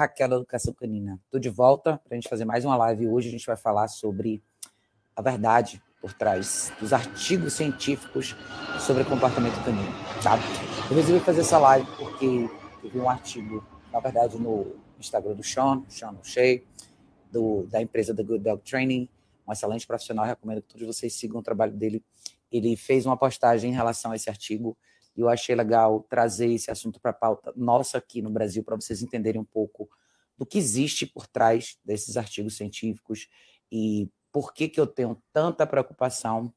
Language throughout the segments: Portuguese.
Raquel da Educação Canina. Estou de volta para a gente fazer mais uma live. Hoje a gente vai falar sobre a verdade por trás dos artigos científicos sobre comportamento canino, tá? Eu resolvi fazer essa live porque eu vi um artigo, na verdade, no Instagram do Sean, Sean O'Shea, do, da empresa The Good Dog Training, um excelente profissional, recomendo que todos vocês sigam o trabalho dele. Ele fez uma postagem em relação a esse artigo eu achei legal trazer esse assunto para a pauta nossa aqui no Brasil, para vocês entenderem um pouco do que existe por trás desses artigos científicos e por que, que eu tenho tanta preocupação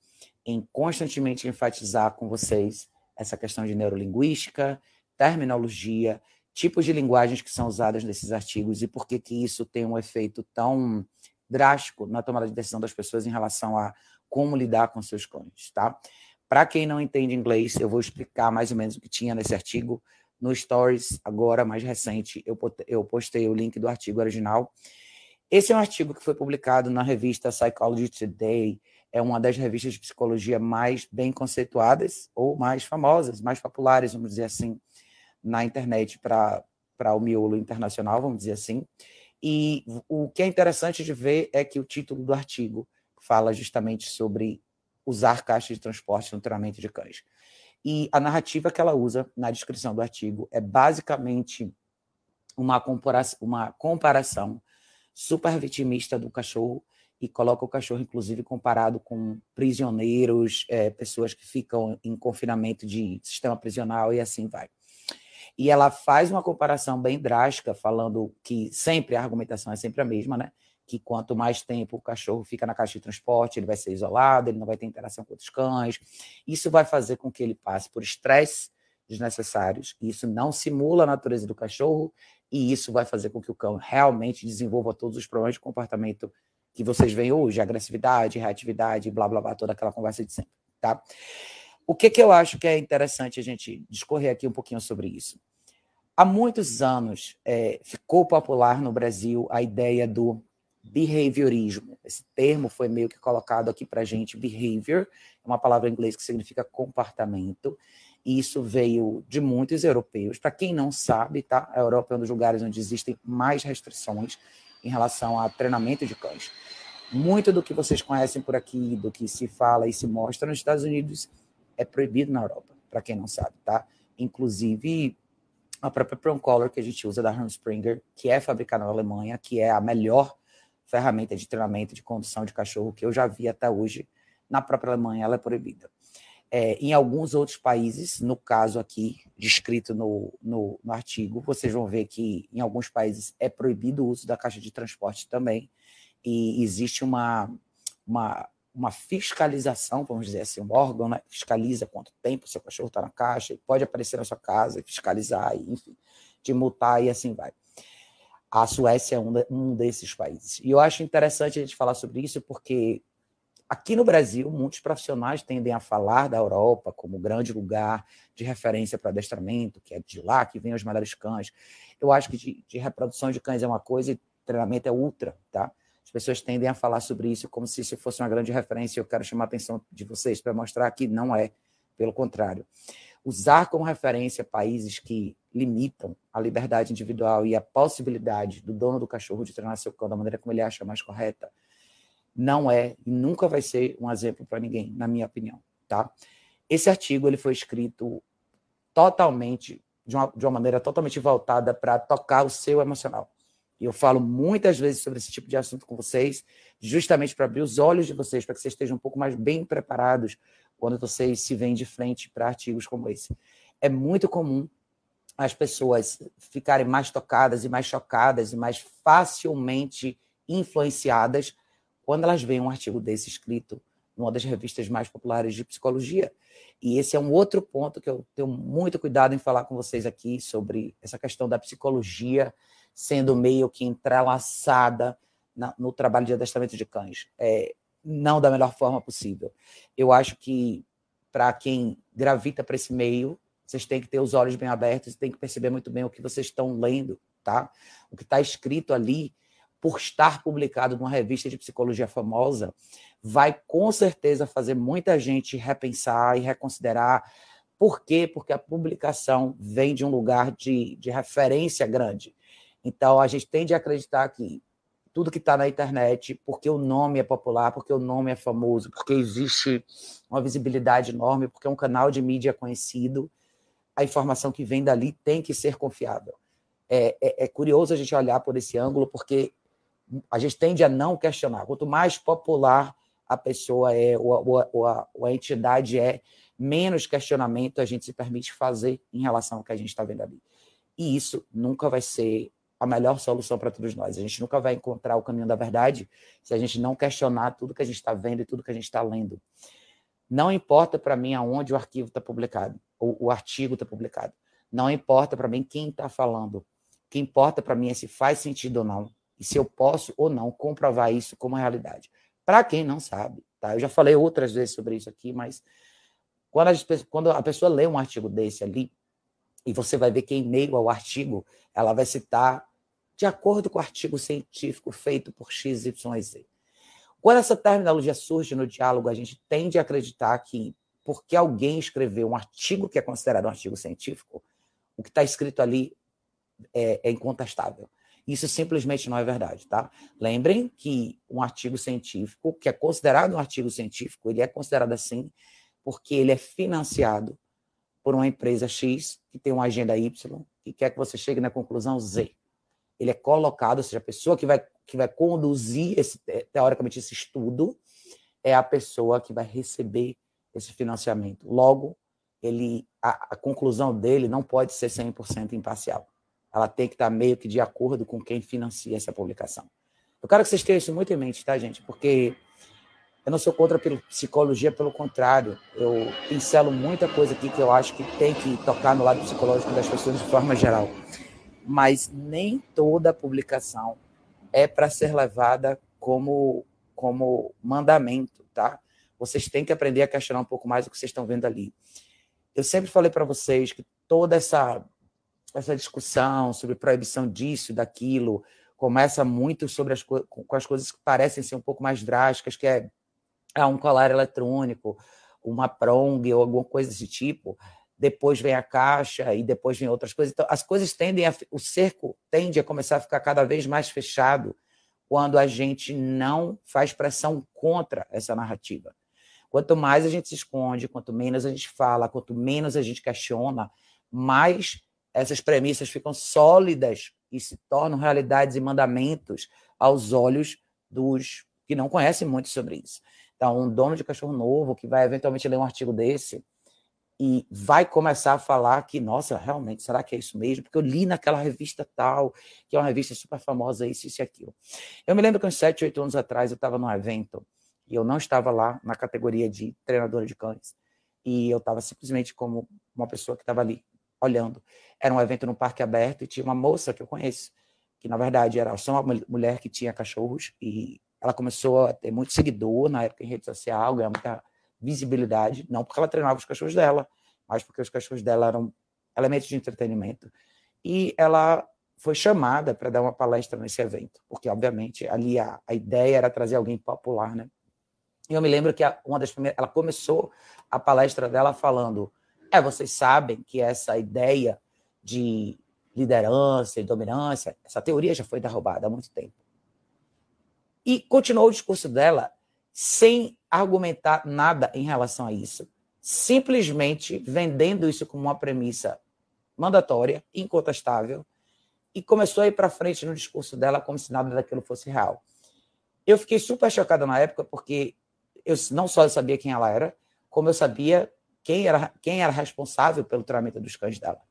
em constantemente enfatizar com vocês essa questão de neurolinguística, terminologia, tipos de linguagens que são usadas nesses artigos e por que, que isso tem um efeito tão drástico na tomada de decisão das pessoas em relação a como lidar com seus clones, tá? Para quem não entende inglês, eu vou explicar mais ou menos o que tinha nesse artigo. No Stories, agora mais recente, eu postei o link do artigo original. Esse é um artigo que foi publicado na revista Psychology Today, é uma das revistas de psicologia mais bem conceituadas ou mais famosas, mais populares, vamos dizer assim, na internet para o miolo internacional, vamos dizer assim. E o que é interessante de ver é que o título do artigo fala justamente sobre usar caixa de transporte no treinamento de cães. E a narrativa que ela usa na descrição do artigo é basicamente uma comparação, uma comparação super vitimista do cachorro e coloca o cachorro, inclusive, comparado com prisioneiros, é, pessoas que ficam em confinamento de sistema prisional e assim vai. E ela faz uma comparação bem drástica, falando que sempre a argumentação é sempre a mesma, né? Que quanto mais tempo o cachorro fica na caixa de transporte, ele vai ser isolado, ele não vai ter interação com outros cães. Isso vai fazer com que ele passe por estresse desnecessários. Isso não simula a natureza do cachorro e isso vai fazer com que o cão realmente desenvolva todos os problemas de comportamento que vocês veem hoje, agressividade, reatividade, blá blá blá, toda aquela conversa de sempre, tá? O que que eu acho que é interessante a gente discorrer aqui um pouquinho sobre isso? Há muitos anos é, ficou popular no Brasil a ideia do behaviorismo. Esse termo foi meio que colocado aqui para gente. Behavior é uma palavra em inglês que significa comportamento. E isso veio de muitos europeus. Para quem não sabe, tá? A Europa é um dos lugares onde existem mais restrições em relação a treinamento de cães. Muito do que vocês conhecem por aqui, do que se fala e se mostra nos Estados Unidos, é proibido na Europa, para quem não sabe, tá? Inclusive, a própria Prong Collar que a gente usa da Springer, que é fabricada na Alemanha, que é a melhor ferramenta de treinamento de condução de cachorro que eu já vi até hoje. Na própria Alemanha, ela é proibida. É, em alguns outros países, no caso aqui, descrito no, no, no, artigo, vocês vão ver que em alguns países é proibido o uso da caixa de transporte também, e existe uma, uma, uma fiscalização, vamos dizer assim, um órgão né, fiscaliza quanto tempo seu cachorro está na caixa, e pode aparecer na sua casa e fiscalizar, e, enfim, te multar e assim vai. A Suécia é um, um desses países. E eu acho interessante a gente falar sobre isso porque aqui no Brasil, muitos profissionais tendem a falar da Europa como grande lugar de referência para adestramento, que é de lá que vêm os melhores cães. Eu acho que de, de reprodução de cães é uma coisa e treinamento é outra, tá? As pessoas tendem a falar sobre isso como se isso fosse uma grande referência. Eu quero chamar a atenção de vocês para mostrar que não é, pelo contrário. Usar como referência países que limitam a liberdade individual e a possibilidade do dono do cachorro de treinar seu cão da maneira como ele acha mais correta, não é e nunca vai ser um exemplo para ninguém, na minha opinião, tá? Esse artigo ele foi escrito totalmente de uma, de uma maneira totalmente voltada para tocar o seu emocional. E eu falo muitas vezes sobre esse tipo de assunto com vocês, justamente para abrir os olhos de vocês, para que vocês estejam um pouco mais bem preparados quando vocês se veem de frente para artigos como esse. É muito comum as pessoas ficarem mais tocadas e mais chocadas e mais facilmente influenciadas quando elas veem um artigo desse escrito numa das revistas mais populares de psicologia. E esse é um outro ponto que eu tenho muito cuidado em falar com vocês aqui sobre essa questão da psicologia sendo meio que entrelaçada no trabalho de adestramento de cães. É, não da melhor forma possível. Eu acho que para quem gravita para esse meio, vocês têm que ter os olhos bem abertos e têm que perceber muito bem o que vocês estão lendo, tá? O que está escrito ali, por estar publicado numa revista de psicologia famosa, vai com certeza fazer muita gente repensar e reconsiderar. Por quê? Porque a publicação vem de um lugar de, de referência grande. Então, a gente tende a acreditar que tudo que está na internet, porque o nome é popular, porque o nome é famoso, porque existe uma visibilidade enorme, porque é um canal de mídia conhecido, a informação que vem dali tem que ser confiável. É, é, é curioso a gente olhar por esse ângulo, porque a gente tende a não questionar. Quanto mais popular a pessoa é, ou, ou, ou, a, ou a entidade é, menos questionamento a gente se permite fazer em relação ao que a gente está vendo ali. E isso nunca vai ser a melhor solução para todos nós. A gente nunca vai encontrar o caminho da verdade se a gente não questionar tudo que a gente está vendo e tudo que a gente está lendo. Não importa para mim aonde o arquivo está publicado, ou o artigo está publicado. Não importa para mim quem está falando. O que importa para mim é se faz sentido ou não, e se eu posso ou não comprovar isso como realidade. Para quem não sabe, tá? Eu já falei outras vezes sobre isso aqui, mas quando a, quando a pessoa lê um artigo desse ali, e você vai ver que em meio ao artigo ela vai citar de acordo com o artigo científico feito por XYZ. Quando essa terminologia surge no diálogo, a gente tende a acreditar que, porque alguém escreveu um artigo que é considerado um artigo científico, o que está escrito ali é, é, incontestável. Isso simplesmente não é verdade, tá? Lembrem que um artigo científico, que é considerado um artigo científico, ele é considerado assim porque ele é financiado por uma empresa X que tem uma agenda Y e quer que você chegue na conclusão Z ele é colocado, ou seja, a pessoa que vai, que vai conduzir, esse, teoricamente, esse estudo é a pessoa que vai receber esse financiamento. Logo, ele, a, a conclusão dele não pode ser 100% imparcial. Ela tem que estar meio que de acordo com quem financia essa publicação. Eu quero que vocês tenham isso muito em mente, tá, gente? Porque eu não sou contra a psicologia, pelo contrário. Eu pincelo muita coisa aqui que eu acho que tem que tocar no lado psicológico das pessoas de forma geral mas nem toda publicação é para ser levada como, como mandamento, tá? Vocês têm que aprender a questionar um pouco mais o que vocês estão vendo ali. Eu sempre falei para vocês que toda essa, essa discussão sobre proibição disso, daquilo, começa muito sobre as, com as coisas que parecem ser um pouco mais drásticas, que é ah, um colar eletrônico, uma prong ou alguma coisa desse tipo depois vem a caixa e depois vem outras coisas. Então, as coisas tendem a, o cerco tende a começar a ficar cada vez mais fechado quando a gente não faz pressão contra essa narrativa. Quanto mais a gente se esconde, quanto menos a gente fala, quanto menos a gente questiona, mais essas premissas ficam sólidas e se tornam realidades e mandamentos aos olhos dos que não conhecem muito sobre isso. Então, um dono de cachorro novo que vai eventualmente ler um artigo desse, e vai começar a falar que, nossa, realmente, será que é isso mesmo? Porque eu li naquela revista tal, que é uma revista super famosa, isso, isso e aquilo. Eu me lembro que uns sete, oito anos atrás eu estava num evento e eu não estava lá na categoria de treinadora de cães. E eu estava simplesmente como uma pessoa que estava ali olhando. Era um evento no parque aberto e tinha uma moça que eu conheço, que na verdade era só uma mulher que tinha cachorros e ela começou a ter muito seguidor na época em rede social, muita visibilidade, não porque ela treinava os cachorros dela, mas porque os cachorros dela eram elementos de entretenimento. E ela foi chamada para dar uma palestra nesse evento, porque, obviamente, ali a, a ideia era trazer alguém popular, né? E eu me lembro que a, uma das primeiras, ela começou a palestra dela falando: é, vocês sabem que essa ideia de liderança e dominância, essa teoria já foi derrubada há muito tempo. E continuou o discurso dela sem argumentar nada em relação a isso, simplesmente vendendo isso como uma premissa mandatória, incontestável, e começou a ir para frente no discurso dela como se nada daquilo fosse real. Eu fiquei super chocada na época porque eu não só eu sabia quem ela era, como eu sabia quem era quem era responsável pelo treinamento dos cães dela.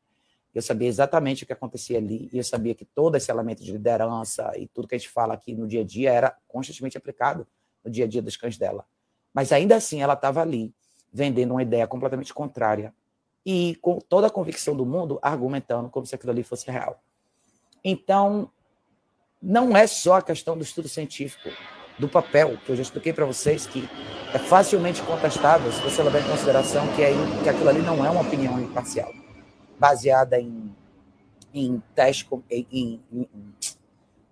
Eu sabia exatamente o que acontecia ali e eu sabia que todo esse elemento de liderança e tudo que a gente fala aqui no dia a dia era constantemente aplicado no dia a dia dos cães dela. Mas ainda assim ela estava ali, vendendo uma ideia completamente contrária e com toda a convicção do mundo argumentando como se aquilo ali fosse real. Então, não é só a questão do estudo científico, do papel, que eu já expliquei para vocês que é facilmente contestável se você levar em consideração que, é, que aquilo ali não é uma opinião imparcial, baseada em, em teste, em, em,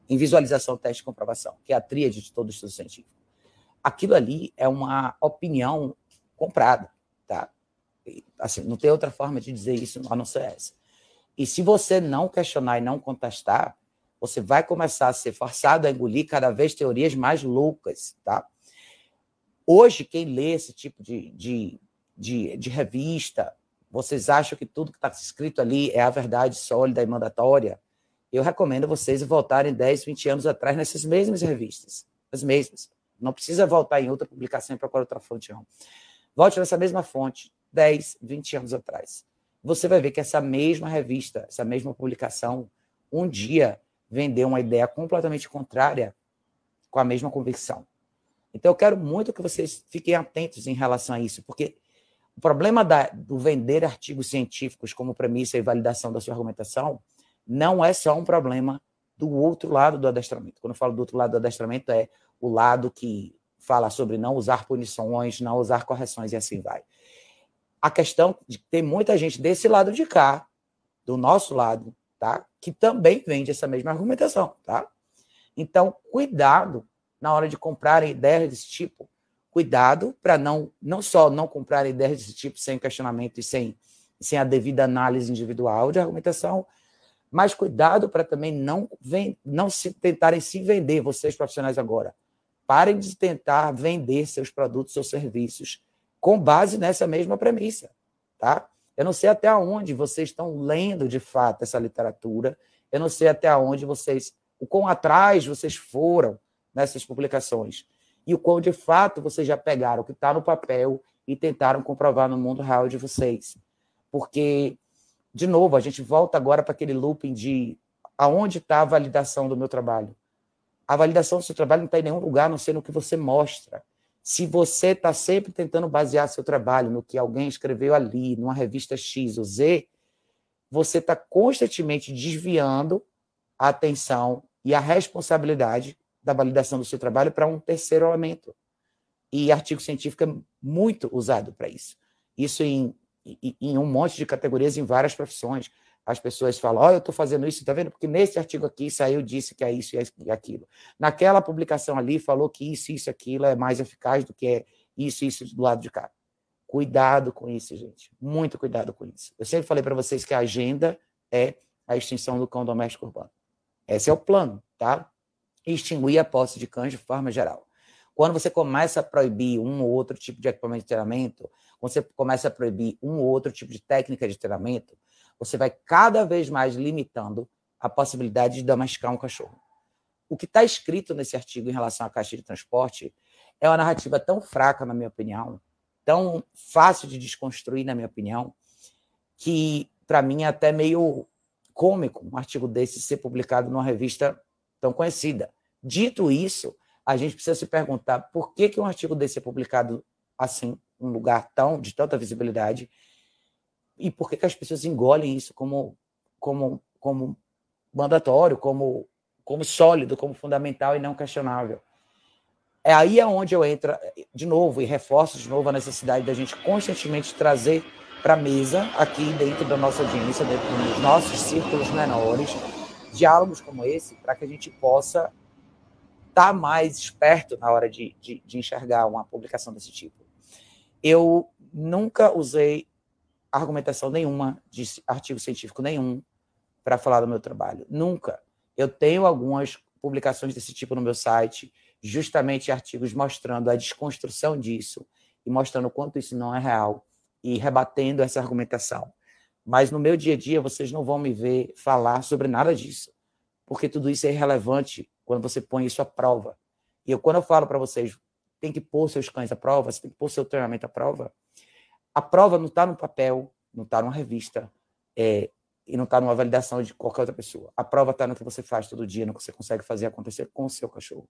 em visualização, teste e comprovação, que é a tríade de todo estudo científico aquilo ali é uma opinião comprada, tá? Assim, não tem outra forma de dizer isso a não ser essa. E se você não questionar e não contestar, você vai começar a ser forçado a engolir cada vez teorias mais loucas, tá? Hoje, quem lê esse tipo de, de, de, de revista, vocês acham que tudo que está escrito ali é a verdade sólida e mandatória? Eu recomendo vocês voltarem 10, 20 anos atrás nessas mesmas revistas. As mesmas. Não precisa voltar em outra publicação e procurar outra fonte, não. Volte nessa mesma fonte, 10, 20 anos atrás. Você vai ver que essa mesma revista, essa mesma publicação, um dia vendeu uma ideia completamente contrária com a mesma convicção. Então, eu quero muito que vocês fiquem atentos em relação a isso, porque o problema da, do vender artigos científicos como premissa e validação da sua argumentação não é só um problema do outro lado do adestramento. Quando eu falo do outro lado do adestramento, é o lado que fala sobre não usar punições, não usar correções e assim vai. A questão de que tem muita gente desse lado de cá, do nosso lado, tá? Que também vende essa mesma argumentação, tá? Então, cuidado na hora de comprar ideias desse tipo. Cuidado para não não só não comprar ideias desse tipo sem questionamento e sem sem a devida análise individual de argumentação, mas cuidado para também não não se tentarem se vender vocês profissionais agora. Parem de tentar vender seus produtos ou serviços com base nessa mesma premissa, tá? Eu não sei até onde vocês estão lendo de fato essa literatura. Eu não sei até onde vocês, o quão atrás vocês foram nessas publicações e o quão de fato vocês já pegaram o que está no papel e tentaram comprovar no mundo real de vocês. Porque, de novo, a gente volta agora para aquele looping de aonde está a validação do meu trabalho. A validação do seu trabalho não está em nenhum lugar, a não ser no que você mostra. Se você está sempre tentando basear seu trabalho no que alguém escreveu ali, numa revista X ou Z, você está constantemente desviando a atenção e a responsabilidade da validação do seu trabalho para um terceiro elemento. E artigo científico é muito usado para isso. Isso em, em, um monte de categorias, em várias profissões. As pessoas falam, oh, eu estou fazendo isso, está vendo? Porque nesse artigo aqui saiu, disse que é isso e aquilo. Naquela publicação ali falou que isso, isso, aquilo é mais eficaz do que é isso, isso do lado de cá. Cuidado com isso, gente. Muito cuidado com isso. Eu sempre falei para vocês que a agenda é a extinção do cão doméstico urbano. Esse é o plano, tá? Extinguir a posse de cães de forma geral. Quando você começa a proibir um ou outro tipo de equipamento de treinamento, quando você começa a proibir um ou outro tipo de técnica de treinamento, você vai cada vez mais limitando a possibilidade de domesticar um cachorro. O que está escrito nesse artigo em relação à caixa de transporte é uma narrativa tão fraca, na minha opinião, tão fácil de desconstruir, na minha opinião, que para mim é até meio cômico um artigo desse ser publicado numa revista tão conhecida. Dito isso, a gente precisa se perguntar por que, que um artigo desse é publicado assim, um lugar tão de tanta visibilidade, e por que, que as pessoas engolem isso como, como, como mandatório, como, como sólido, como fundamental e não questionável. É aí aonde eu entro de novo e reforço de novo a necessidade da gente constantemente trazer para a mesa, aqui dentro da nossa audiência, dentro dos nossos círculos menores, diálogos como esse, para que a gente possa estar tá mais esperto na hora de, de, de enxergar uma publicação desse tipo. Eu nunca usei argumentação nenhuma de artigo científico nenhum para falar do meu trabalho. Nunca. Eu tenho algumas publicações desse tipo no meu site, justamente artigos mostrando a desconstrução disso e mostrando o quanto isso não é real e rebatendo essa argumentação. Mas no meu dia a dia vocês não vão me ver falar sobre nada disso, porque tudo isso é irrelevante quando você põe isso à prova. E eu, quando eu falo para vocês, tem que pôr seus cães à prova, você tem que pôr seu treinamento à prova, a prova não está no papel, não está numa revista é, e não está numa validação de qualquer outra pessoa. A prova está no que você faz todo dia, no que você consegue fazer acontecer com o seu cachorro.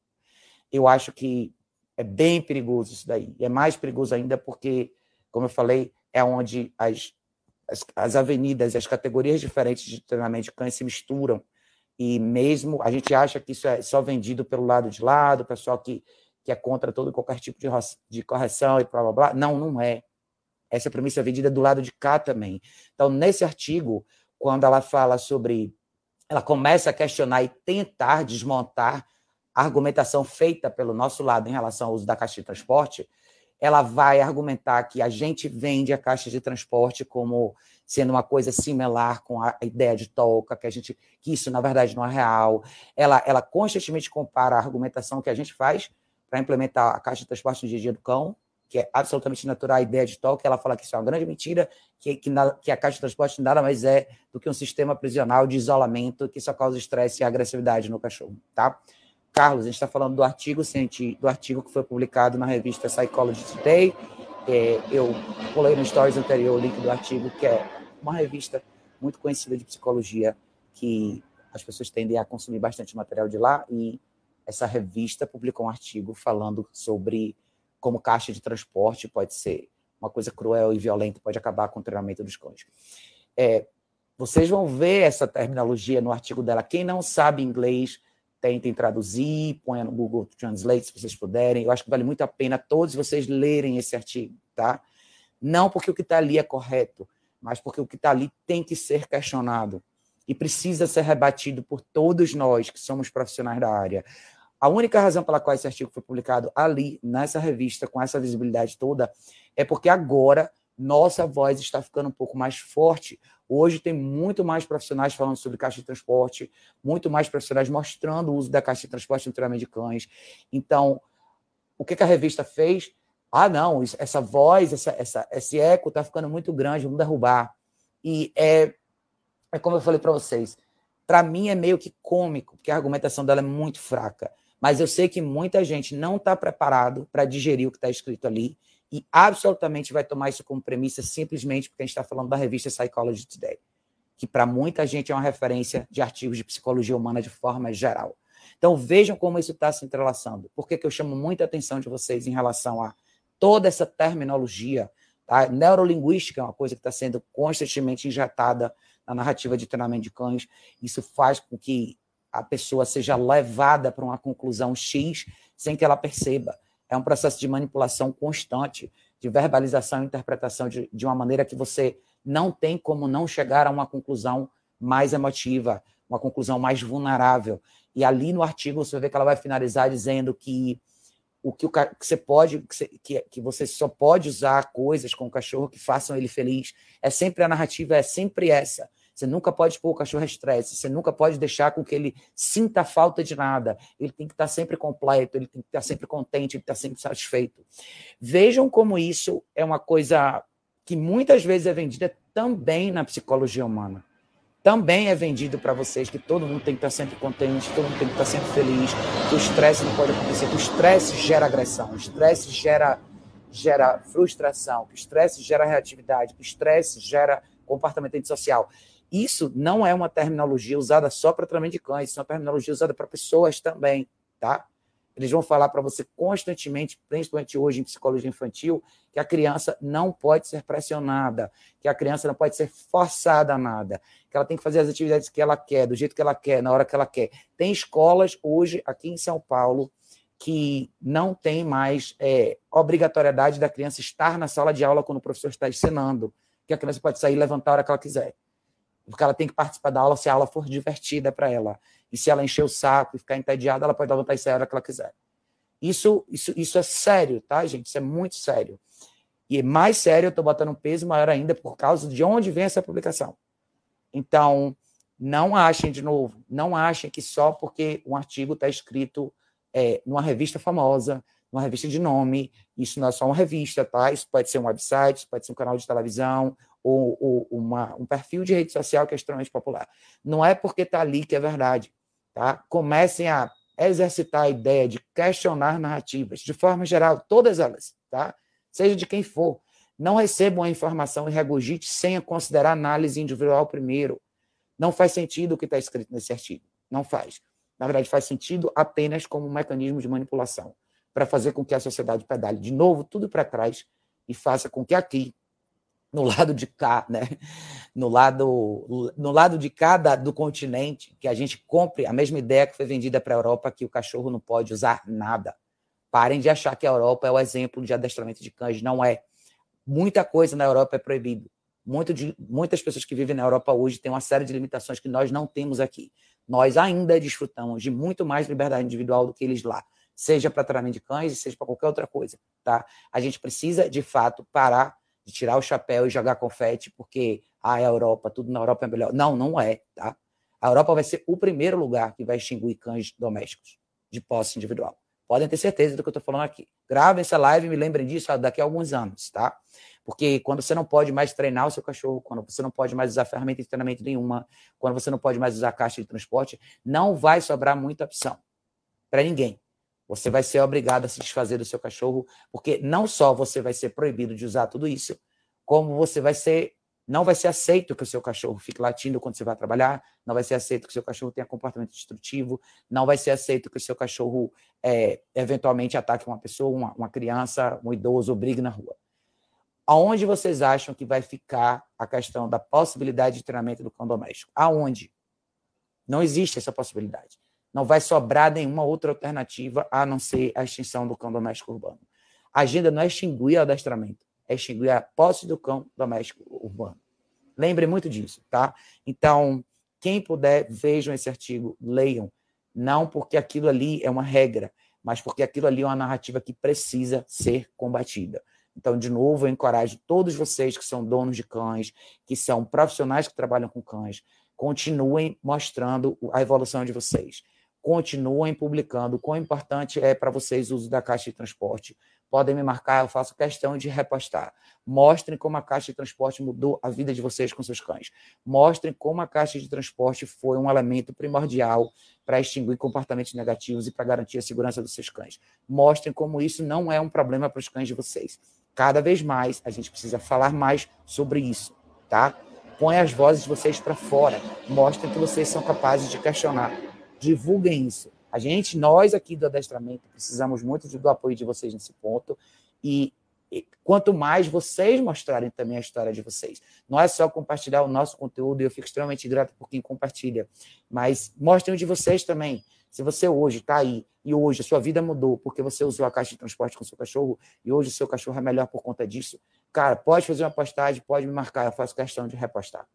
Eu acho que é bem perigoso isso daí. E é mais perigoso ainda porque, como eu falei, é onde as, as, as avenidas, as categorias diferentes de treinamento de cães se misturam. E mesmo a gente acha que isso é só vendido pelo lado de lá, do pessoal que, que é contra todo qualquer tipo de, de correção e blá blá blá. Não, não é. Essa premissa é vendida do lado de cá também. Então, nesse artigo, quando ela fala sobre. Ela começa a questionar e tentar desmontar a argumentação feita pelo nosso lado em relação ao uso da caixa de transporte, ela vai argumentar que a gente vende a caixa de transporte como sendo uma coisa similar com a ideia de Tolka, que a gente que isso na verdade não é real. Ela, ela constantemente compara a argumentação que a gente faz para implementar a caixa de transporte no dia a dia do cão, que é absolutamente natural a ideia de Tolka, ela fala que isso é uma grande mentira, que, que, na, que a caixa de transporte nada mais é do que um sistema prisional de isolamento que só causa estresse e agressividade no cachorro, tá? Carlos, a gente está falando do artigo do artigo que foi publicado na revista Psychology Today. É, eu pulei no stories anterior o link do artigo, que é uma revista muito conhecida de psicologia, que as pessoas tendem a consumir bastante material de lá, e essa revista publicou um artigo falando sobre como caixa de transporte pode ser uma coisa cruel e violenta, pode acabar com o treinamento dos cães. É, vocês vão ver essa terminologia no artigo dela. Quem não sabe inglês, tentem traduzir, ponha no Google Translate se vocês puderem. Eu acho que vale muito a pena todos vocês lerem esse artigo, tá? Não porque o que está ali é correto, mas porque o que está ali tem que ser questionado e precisa ser rebatido por todos nós que somos profissionais da área. A única razão pela qual esse artigo foi publicado ali, nessa revista, com essa visibilidade toda, é porque agora nossa voz está ficando um pouco mais forte. Hoje tem muito mais profissionais falando sobre caixa de transporte, muito mais profissionais mostrando o uso da caixa de transporte no treinamento de cães. Então, o que, a revista fez? Ah, não, essa voz, essa, essa, esse eco está ficando muito grande, vamos derrubar. E é, é como eu falei para vocês, para mim é meio que cômico, porque a argumentação dela é muito fraca. Mas eu sei que muita gente não está preparado para digerir o que está escrito ali e absolutamente vai tomar isso como premissa simplesmente porque a gente está falando da revista Psychology Today, que para muita gente é uma referência de artigos de psicologia humana de forma geral. Então vejam como isso está se entrelaçando. Por que, que eu chamo muita atenção de vocês em relação a toda essa terminologia. Tá? Neurolinguística é uma coisa que está sendo constantemente injetada na narrativa de treinamento de cães. Isso faz com que a pessoa seja levada para uma conclusão X sem que ela perceba. É um processo de manipulação constante, de verbalização e interpretação de, de uma maneira que você não tem como não chegar a uma conclusão mais emotiva, uma conclusão mais vulnerável. E ali no artigo você ver que ela vai finalizar dizendo que o que, o, que você pode, que, que você só pode usar coisas com o cachorro que façam ele feliz. É sempre a narrativa, é sempre essa. Você nunca pode pôr o cachorro a estresse, você nunca pode deixar com que ele sinta falta de nada. Ele tem que estar sempre completo, ele tem que estar sempre contente, ele tem que estar sempre satisfeito. Vejam como isso é uma coisa que muitas vezes é vendida também na psicologia humana também é vendido para vocês que todo mundo tem que estar sempre contente, todo mundo tem que estar sempre feliz, que o estresse não pode acontecer, que o estresse gera agressão, o estresse gera, gera frustração, que o estresse gera reatividade, que o estresse gera comportamento antissocial. Isso não é uma terminologia usada só para tratamento de cães, isso é uma terminologia usada para pessoas também, tá? Eles vão falar para você constantemente, principalmente hoje em psicologia infantil, que a criança não pode ser pressionada, que a criança não pode ser forçada a nada, que ela tem que fazer as atividades que ela quer, do jeito que ela quer, na hora que ela quer. Tem escolas hoje, aqui em São Paulo, que não tem mais é, obrigatoriedade da criança estar na sala de aula quando o professor está ensinando, que a criança pode sair e levantar a hora que ela quiser. Porque ela tem que participar da aula se a aula for divertida para ela. E se ela encher o saco e ficar entediada, ela pode levantar sair a hora que ela quiser. Isso, isso, isso é sério, tá, gente? Isso é muito sério. E mais sério, eu estou botando um peso maior ainda por causa de onde vem essa publicação. Então, não achem, de novo, não achem que só porque um artigo está escrito é, numa revista famosa, numa revista de nome, isso não é só uma revista, tá? Isso pode ser um website, isso pode ser um canal de televisão, ou, ou uma, um perfil de rede social que é extremamente popular. Não é porque está ali que é verdade. Tá? Comecem a exercitar a ideia de questionar narrativas, de forma geral, todas elas, tá? seja de quem for. Não recebam a informação e regurgite sem considerar análise individual primeiro. Não faz sentido o que está escrito nesse artigo. Não faz. Na verdade, faz sentido apenas como um mecanismo de manipulação para fazer com que a sociedade pedale de novo tudo para trás e faça com que aqui no lado de cá, né? No lado, no lado de cada do continente, que a gente compre a mesma ideia que foi vendida para a Europa, que o cachorro não pode usar nada. Parem de achar que a Europa é o exemplo de adestramento de cães. Não é. Muita coisa na Europa é proibido. Muito de, muitas pessoas que vivem na Europa hoje têm uma série de limitações que nós não temos aqui. Nós ainda desfrutamos de muito mais liberdade individual do que eles lá, seja para tratamento de cães, seja para qualquer outra coisa. Tá? A gente precisa, de fato, parar de tirar o chapéu e jogar confete, porque ah, a Europa, tudo na Europa é melhor. Não, não é, tá? A Europa vai ser o primeiro lugar que vai extinguir cães domésticos de posse individual. Podem ter certeza do que eu estou falando aqui. Gravem essa live e me lembrem disso daqui a alguns anos, tá? Porque quando você não pode mais treinar o seu cachorro, quando você não pode mais usar ferramenta de treinamento nenhuma, quando você não pode mais usar caixa de transporte, não vai sobrar muita opção para ninguém. Você vai ser obrigado a se desfazer do seu cachorro, porque não só você vai ser proibido de usar tudo isso, como você vai ser não vai ser aceito que o seu cachorro fique latindo quando você vai trabalhar, não vai ser aceito que o seu cachorro tenha comportamento destrutivo, não vai ser aceito que o seu cachorro é, eventualmente ataque uma pessoa, uma, uma criança, um idoso brigue na rua. Aonde vocês acham que vai ficar a questão da possibilidade de treinamento do cão doméstico? Aonde? Não existe essa possibilidade. Não vai sobrar nenhuma outra alternativa a não ser a extinção do cão doméstico urbano. A agenda não é extinguir o adestramento, é extinguir a posse do cão doméstico urbano. Lembre muito disso, tá? Então, quem puder, vejam esse artigo, leiam. Não porque aquilo ali é uma regra, mas porque aquilo ali é uma narrativa que precisa ser combatida. Então, de novo, eu encorajo todos vocês que são donos de cães, que são profissionais que trabalham com cães, continuem mostrando a evolução de vocês. Continuem publicando. Quão importante é para vocês o uso da caixa de transporte. Podem me marcar, eu faço questão de repostar. Mostrem como a caixa de transporte mudou a vida de vocês com seus cães. Mostrem como a caixa de transporte foi um elemento primordial para extinguir comportamentos negativos e para garantir a segurança dos seus cães. Mostrem como isso não é um problema para os cães de vocês. Cada vez mais a gente precisa falar mais sobre isso, tá? Põe as vozes de vocês para fora. Mostrem que vocês são capazes de questionar. Divulguem isso. A gente, nós aqui do adestramento, precisamos muito do apoio de vocês nesse ponto. E, e quanto mais vocês mostrarem também a história de vocês. Não é só compartilhar o nosso conteúdo, e eu fico extremamente grato por quem compartilha, mas mostrem o de vocês também. Se você hoje está aí e hoje a sua vida mudou porque você usou a caixa de transporte com seu cachorro e hoje o seu cachorro é melhor por conta disso, cara, pode fazer uma postagem, pode me marcar, eu faço questão de repostar.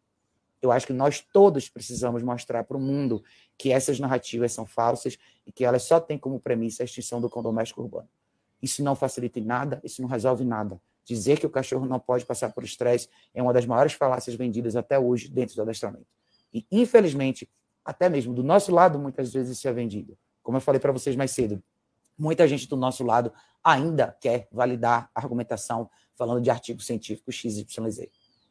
Eu acho que nós todos precisamos mostrar para o mundo que essas narrativas são falsas e que elas só têm como premissa a extinção do cão doméstico urbano. Isso não facilita em nada, isso não resolve nada. Dizer que o cachorro não pode passar por estresse é uma das maiores falácias vendidas até hoje dentro do adestramento. E, infelizmente, até mesmo do nosso lado, muitas vezes isso é vendido. Como eu falei para vocês mais cedo, muita gente do nosso lado ainda quer validar a argumentação falando de artigos científicos XYZ.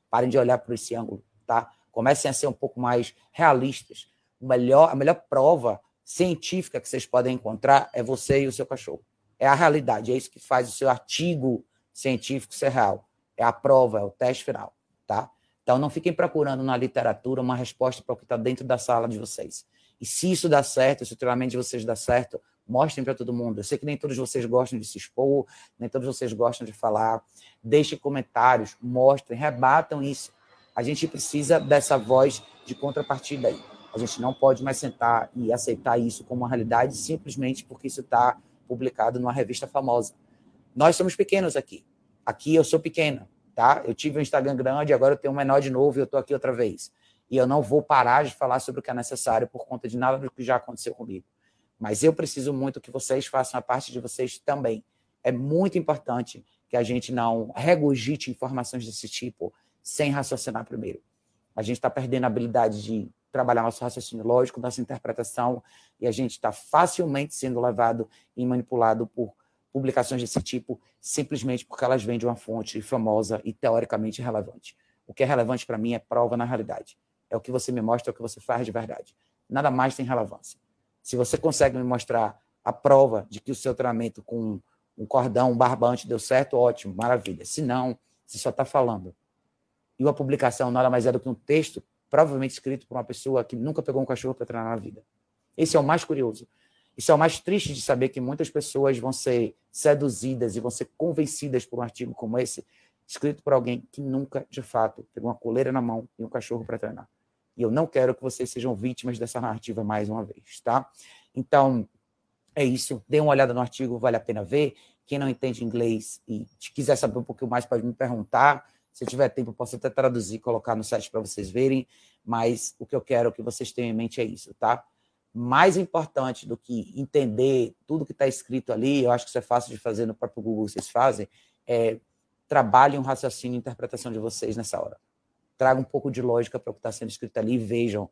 Parem de olhar por esse ângulo, tá? Comecem a ser um pouco mais realistas. O melhor, a melhor prova científica que vocês podem encontrar é você e o seu cachorro. É a realidade, é isso que faz o seu artigo científico ser real. É a prova, é o teste final, tá? Então, não fiquem procurando na literatura uma resposta para o que está dentro da sala de vocês. E se isso dá certo, se o treinamento de vocês dá certo, mostrem para todo mundo. Eu sei que nem todos vocês gostam de se expor, nem todos vocês gostam de falar. Deixem comentários, mostrem, rebatam isso. A gente precisa dessa voz de contrapartida aí. A gente não pode mais sentar e aceitar isso como uma realidade simplesmente porque isso está publicado numa revista famosa. Nós somos pequenos aqui. Aqui eu sou pequena tá? Eu tive um Instagram grande, agora eu tenho um menor de novo e eu estou aqui outra vez. E eu não vou parar de falar sobre o que é necessário por conta de nada do que já aconteceu comigo. Mas eu preciso muito que vocês façam a parte de vocês também. É muito importante que a gente não regurgite informações desse tipo sem raciocinar primeiro. A gente está perdendo a habilidade de trabalhar nosso raciocínio lógico, nossa interpretação, e a gente está facilmente sendo levado e manipulado por publicações desse tipo simplesmente porque elas vêm de uma fonte famosa e teoricamente relevante. O que é relevante para mim é prova na realidade. É o que você me mostra, é o que você faz de verdade. Nada mais tem relevância. Se você consegue me mostrar a prova de que o seu treinamento com um cordão, um barbante deu certo, ótimo, maravilha. Se não, você só está falando. E uma publicação nada mais é do que um texto, provavelmente escrito por uma pessoa que nunca pegou um cachorro para treinar na vida. Esse é o mais curioso. Isso é o mais triste de saber que muitas pessoas vão ser seduzidas e vão ser convencidas por um artigo como esse, escrito por alguém que nunca, de fato, pegou uma coleira na mão e um cachorro para treinar. E eu não quero que vocês sejam vítimas dessa narrativa mais uma vez, tá? Então, é isso. Dê uma olhada no artigo, vale a pena ver. Quem não entende inglês e quiser saber um pouquinho mais, pode me perguntar. Se tiver tempo, posso até traduzir e colocar no site para vocês verem. Mas o que eu quero que vocês tenham em mente é isso, tá? mais importante do que entender tudo que está escrito ali, eu acho que isso é fácil de fazer no próprio Google, vocês fazem, é trabalhem um raciocínio e interpretação de vocês nessa hora. Traga um pouco de lógica para o que está sendo escrito ali e vejam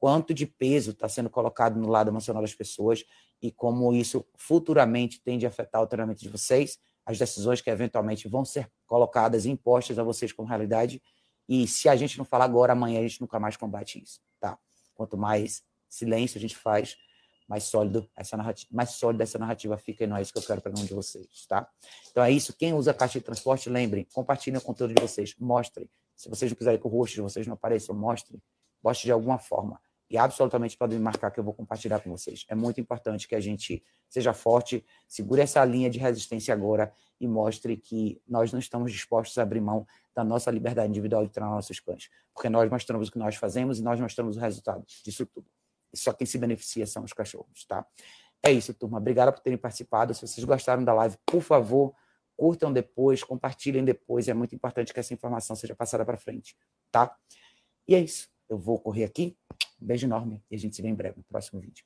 quanto de peso está sendo colocado no lado emocional das pessoas e como isso futuramente tende a afetar o treinamento de vocês, as decisões que eventualmente vão ser colocadas e impostas a vocês como realidade. E se a gente não falar agora, amanhã a gente nunca mais combate isso, tá? Quanto mais silêncio a gente faz, mais sólido essa narrativa, mais sólida essa narrativa fica e não é isso que eu quero para nenhum de vocês, tá? Então é isso. Quem usa caixa de transporte, lembrem, compartilhem o conteúdo de vocês, mostrem. Se vocês não quiserem que o rosto de vocês não apareça, mostrem. Poste de alguma forma. E absolutamente podem marcar que eu vou compartilhar com vocês. É muito importante que a gente seja forte, segure essa linha de resistência agora e mostre que nós não estamos dispostos a abrir mão da nossa liberdade individual de treinar nossos cães. Porque nós mostramos o que nós fazemos e nós mostramos o resultado disso tudo. E só quem se beneficia são os cachorros, tá? É isso, turma. Obrigado por terem participado. Se vocês gostaram da live, por favor, curtam depois, compartilhem depois. É muito importante que essa informação seja passada para frente, tá? E é isso. Eu vou correr aqui. Um beijo enorme e a gente se vê em breve no próximo vídeo.